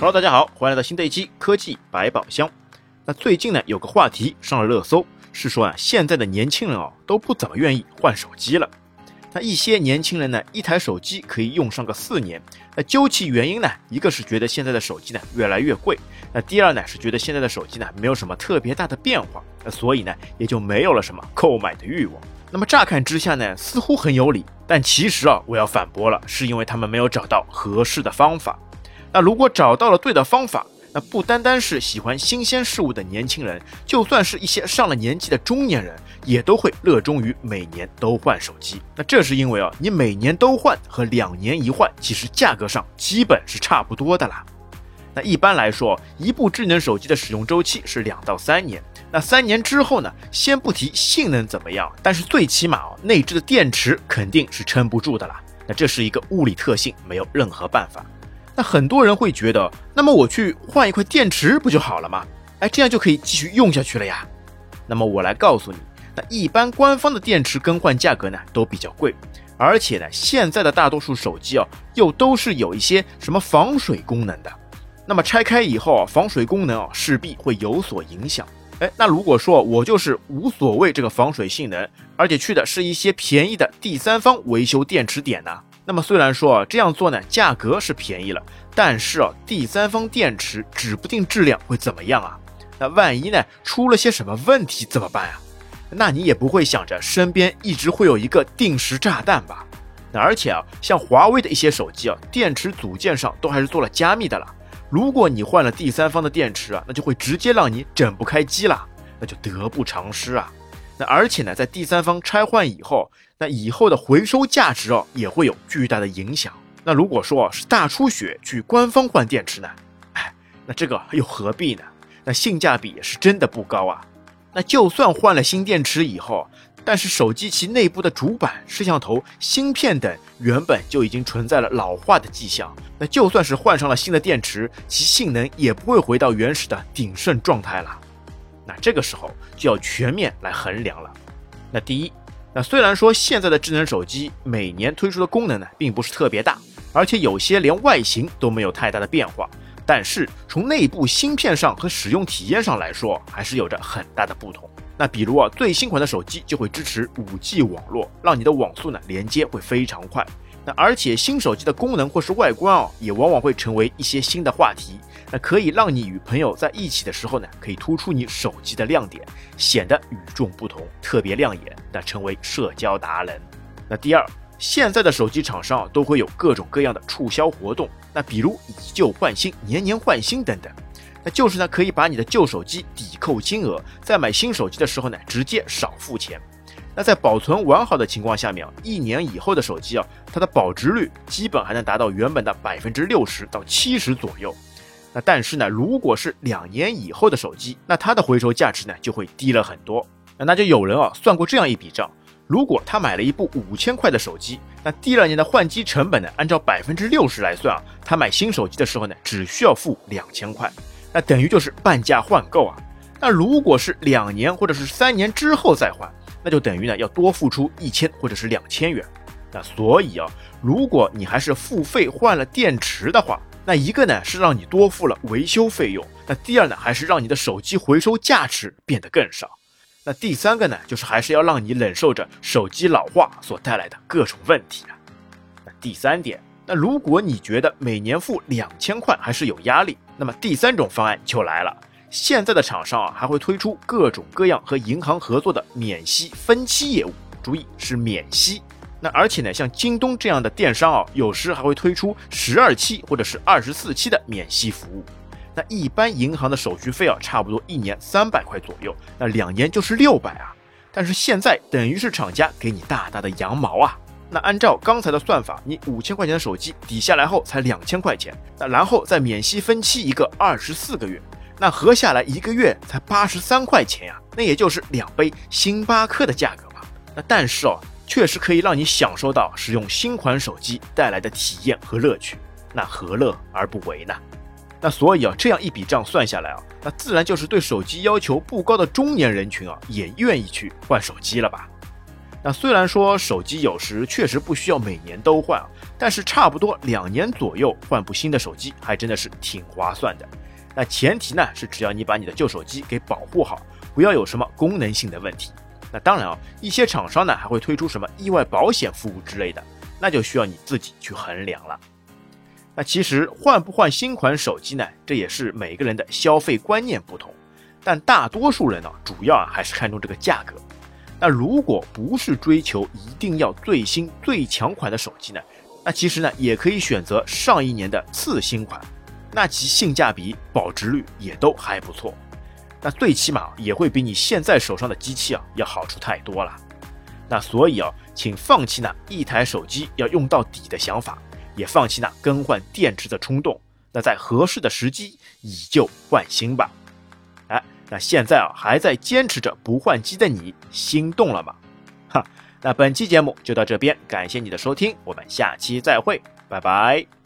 Hello，大家好，欢迎来到新的一期科技百宝箱。那最近呢，有个话题上了热搜，是说啊，现在的年轻人哦都不怎么愿意换手机了。那一些年轻人呢，一台手机可以用上个四年。那究其原因呢，一个是觉得现在的手机呢越来越贵，那第二呢是觉得现在的手机呢没有什么特别大的变化，那所以呢也就没有了什么购买的欲望。那么乍看之下呢，似乎很有理，但其实啊，我要反驳了，是因为他们没有找到合适的方法。那如果找到了对的方法，那不单单是喜欢新鲜事物的年轻人，就算是一些上了年纪的中年人，也都会热衷于每年都换手机。那这是因为啊，你每年都换和两年一换，其实价格上基本是差不多的啦。那一般来说，一部智能手机的使用周期是两到三年。那三年之后呢，先不提性能怎么样，但是最起码哦，内置的电池肯定是撑不住的啦。那这是一个物理特性，没有任何办法。那很多人会觉得，那么我去换一块电池不就好了吗？哎，这样就可以继续用下去了呀。那么我来告诉你，那一般官方的电池更换价格呢都比较贵，而且呢，现在的大多数手机啊，又都是有一些什么防水功能的。那么拆开以后啊，防水功能啊势必会有所影响。哎，那如果说我就是无所谓这个防水性能，而且去的是一些便宜的第三方维修电池点呢？那么虽然说啊这样做呢价格是便宜了，但是啊第三方电池指不定质量会怎么样啊？那万一呢出了些什么问题怎么办啊？那你也不会想着身边一直会有一个定时炸弹吧？那而且啊像华为的一些手机啊电池组件上都还是做了加密的了，如果你换了第三方的电池啊，那就会直接让你整不开机了，那就得不偿失啊。那而且呢，在第三方拆换以后，那以后的回收价值哦也会有巨大的影响。那如果说是大出血去官方换电池呢，哎，那这个又何必呢？那性价比也是真的不高啊。那就算换了新电池以后，但是手机其内部的主板、摄像头、芯片等原本就已经存在了老化的迹象。那就算是换上了新的电池，其性能也不会回到原始的鼎盛状态了。那这个时候就要全面来衡量了。那第一，那虽然说现在的智能手机每年推出的功能呢，并不是特别大，而且有些连外形都没有太大的变化，但是从内部芯片上和使用体验上来说，还是有着很大的不同。那比如啊，最新款的手机就会支持 5G 网络，让你的网速呢连接会非常快。那而且新手机的功能或是外观啊，也往往会成为一些新的话题。那可以让你与朋友在一起的时候呢，可以突出你手机的亮点，显得与众不同，特别亮眼，那成为社交达人。那第二，现在的手机厂商啊，都会有各种各样的促销活动，那比如以旧换新、年年换新等等，那就是呢可以把你的旧手机抵扣金额，在买新手机的时候呢，直接少付钱。那在保存完好的情况下面啊，一年以后的手机啊，它的保值率基本还能达到原本的百分之六十到七十左右。那但是呢，如果是两年以后的手机，那它的回收价值呢就会低了很多。那那就有人啊算过这样一笔账：如果他买了一部五千块的手机，那第二年的换机成本呢，按照百分之六十来算啊，他买新手机的时候呢，只需要付两千块，那等于就是半价换购啊。那如果是两年或者是三年之后再换，那就等于呢要多付出一千或者是两千元，那所以啊，如果你还是付费换了电池的话，那一个呢是让你多付了维修费用，那第二呢还是让你的手机回收价值变得更少，那第三个呢就是还是要让你忍受着手机老化所带来的各种问题啊。那第三点，那如果你觉得每年付两千块还是有压力，那么第三种方案就来了。现在的厂商啊，还会推出各种各样和银行合作的免息分期业务，注意是免息。那而且呢，像京东这样的电商啊，有时还会推出十二期或者是二十四期的免息服务。那一般银行的手续费啊，差不多一年三百块左右，那两年就是六百啊。但是现在等于是厂家给你大大的羊毛啊。那按照刚才的算法，你五千块钱的手机抵下来后才两千块钱，那然后再免息分期一个二十四个月。那合下来一个月才八十三块钱呀，那也就是两杯星巴克的价格嘛。那但是哦，确实可以让你享受到使用新款手机带来的体验和乐趣，那何乐而不为呢？那所以啊，这样一笔账算下来啊，那自然就是对手机要求不高的中年人群啊，也愿意去换手机了吧？那虽然说手机有时确实不需要每年都换啊，但是差不多两年左右换部新的手机，还真的是挺划算的。那前提呢是只要你把你的旧手机给保护好，不要有什么功能性的问题。那当然啊，一些厂商呢还会推出什么意外保险服务之类的，那就需要你自己去衡量了。那其实换不换新款手机呢，这也是每个人的消费观念不同，但大多数人呢，主要啊还是看重这个价格。那如果不是追求一定要最新最强款的手机呢，那其实呢也可以选择上一年的次新款。那其性价比、保值率也都还不错，那最起码也会比你现在手上的机器啊要好出太多了。那所以啊，请放弃那一台手机要用到底的想法，也放弃那更换电池的冲动。那在合适的时机以旧换新吧。哎，那现在啊还在坚持着不换机的你，心动了吗？哈，那本期节目就到这边，感谢你的收听，我们下期再会，拜拜。